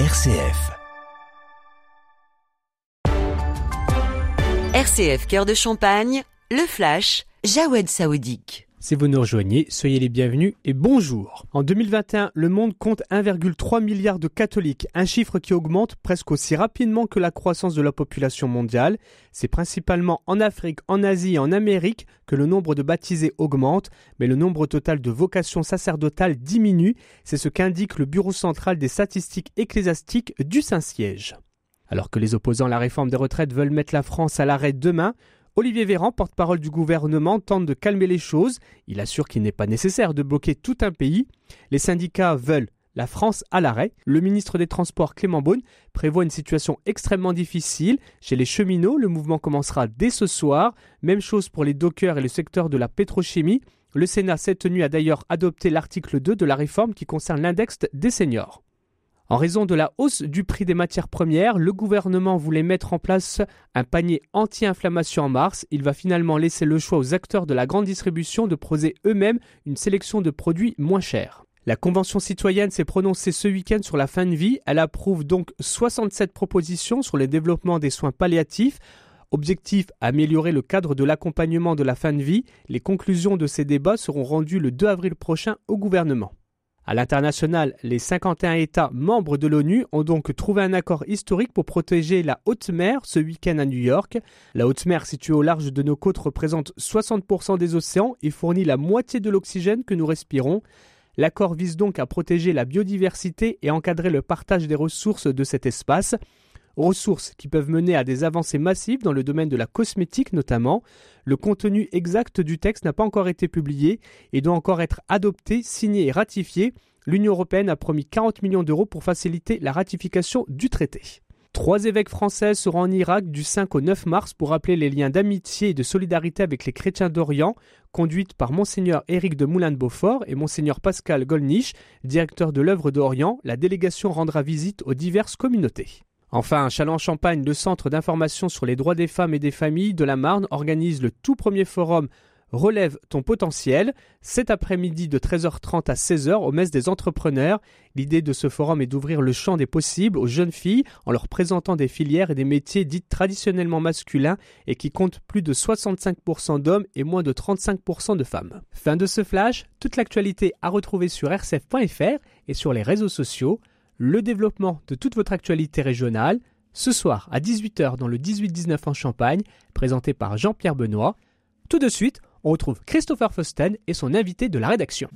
RCF. RCF Cœur de Champagne, le flash, Jawed Saoudique. Si vous nous rejoignez, soyez les bienvenus et bonjour. En 2021, le monde compte 1,3 milliard de catholiques, un chiffre qui augmente presque aussi rapidement que la croissance de la population mondiale. C'est principalement en Afrique, en Asie et en Amérique que le nombre de baptisés augmente, mais le nombre total de vocations sacerdotales diminue. C'est ce qu'indique le Bureau central des statistiques ecclésiastiques du Saint-Siège. Alors que les opposants à la réforme des retraites veulent mettre la France à l'arrêt demain, Olivier Véran, porte-parole du gouvernement, tente de calmer les choses. Il assure qu'il n'est pas nécessaire de bloquer tout un pays. Les syndicats veulent la France à l'arrêt. Le ministre des Transports Clément Beaune prévoit une situation extrêmement difficile. Chez les cheminots, le mouvement commencera dès ce soir. Même chose pour les dockers et le secteur de la pétrochimie. Le Sénat s'est tenu à d'ailleurs adopter l'article 2 de la réforme qui concerne l'index des seniors. En raison de la hausse du prix des matières premières, le gouvernement voulait mettre en place un panier anti-inflammation en mars. Il va finalement laisser le choix aux acteurs de la grande distribution de proposer eux-mêmes une sélection de produits moins chers. La Convention citoyenne s'est prononcée ce week-end sur la fin de vie. Elle approuve donc 67 propositions sur le développement des soins palliatifs. Objectif améliorer le cadre de l'accompagnement de la fin de vie. Les conclusions de ces débats seront rendues le 2 avril prochain au gouvernement. À l'international, les 51 États membres de l'ONU ont donc trouvé un accord historique pour protéger la haute mer ce week-end à New York. La haute mer située au large de nos côtes représente 60% des océans et fournit la moitié de l'oxygène que nous respirons. L'accord vise donc à protéger la biodiversité et encadrer le partage des ressources de cet espace ressources qui peuvent mener à des avancées massives dans le domaine de la cosmétique notamment. Le contenu exact du texte n'a pas encore été publié et doit encore être adopté, signé et ratifié. L'Union européenne a promis 40 millions d'euros pour faciliter la ratification du traité. Trois évêques français seront en Irak du 5 au 9 mars pour rappeler les liens d'amitié et de solidarité avec les chrétiens d'Orient, conduite par Monseigneur Éric de Moulin de Beaufort et Monseigneur Pascal Golnisch, directeur de l'œuvre d'Orient. La délégation rendra visite aux diverses communautés. Enfin, Châlons-Champagne, le Centre d'information sur les droits des femmes et des familles de la Marne, organise le tout premier forum Relève ton potentiel cet après-midi de 13h30 à 16h au Messe des entrepreneurs. L'idée de ce forum est d'ouvrir le champ des possibles aux jeunes filles en leur présentant des filières et des métiers dits traditionnellement masculins et qui comptent plus de 65% d'hommes et moins de 35% de femmes. Fin de ce flash, toute l'actualité à retrouver sur rcf.fr et sur les réseaux sociaux le développement de toute votre actualité régionale, ce soir à 18h dans le 18-19 en Champagne, présenté par Jean-Pierre Benoît. Tout de suite, on retrouve Christopher Fosten et son invité de la rédaction.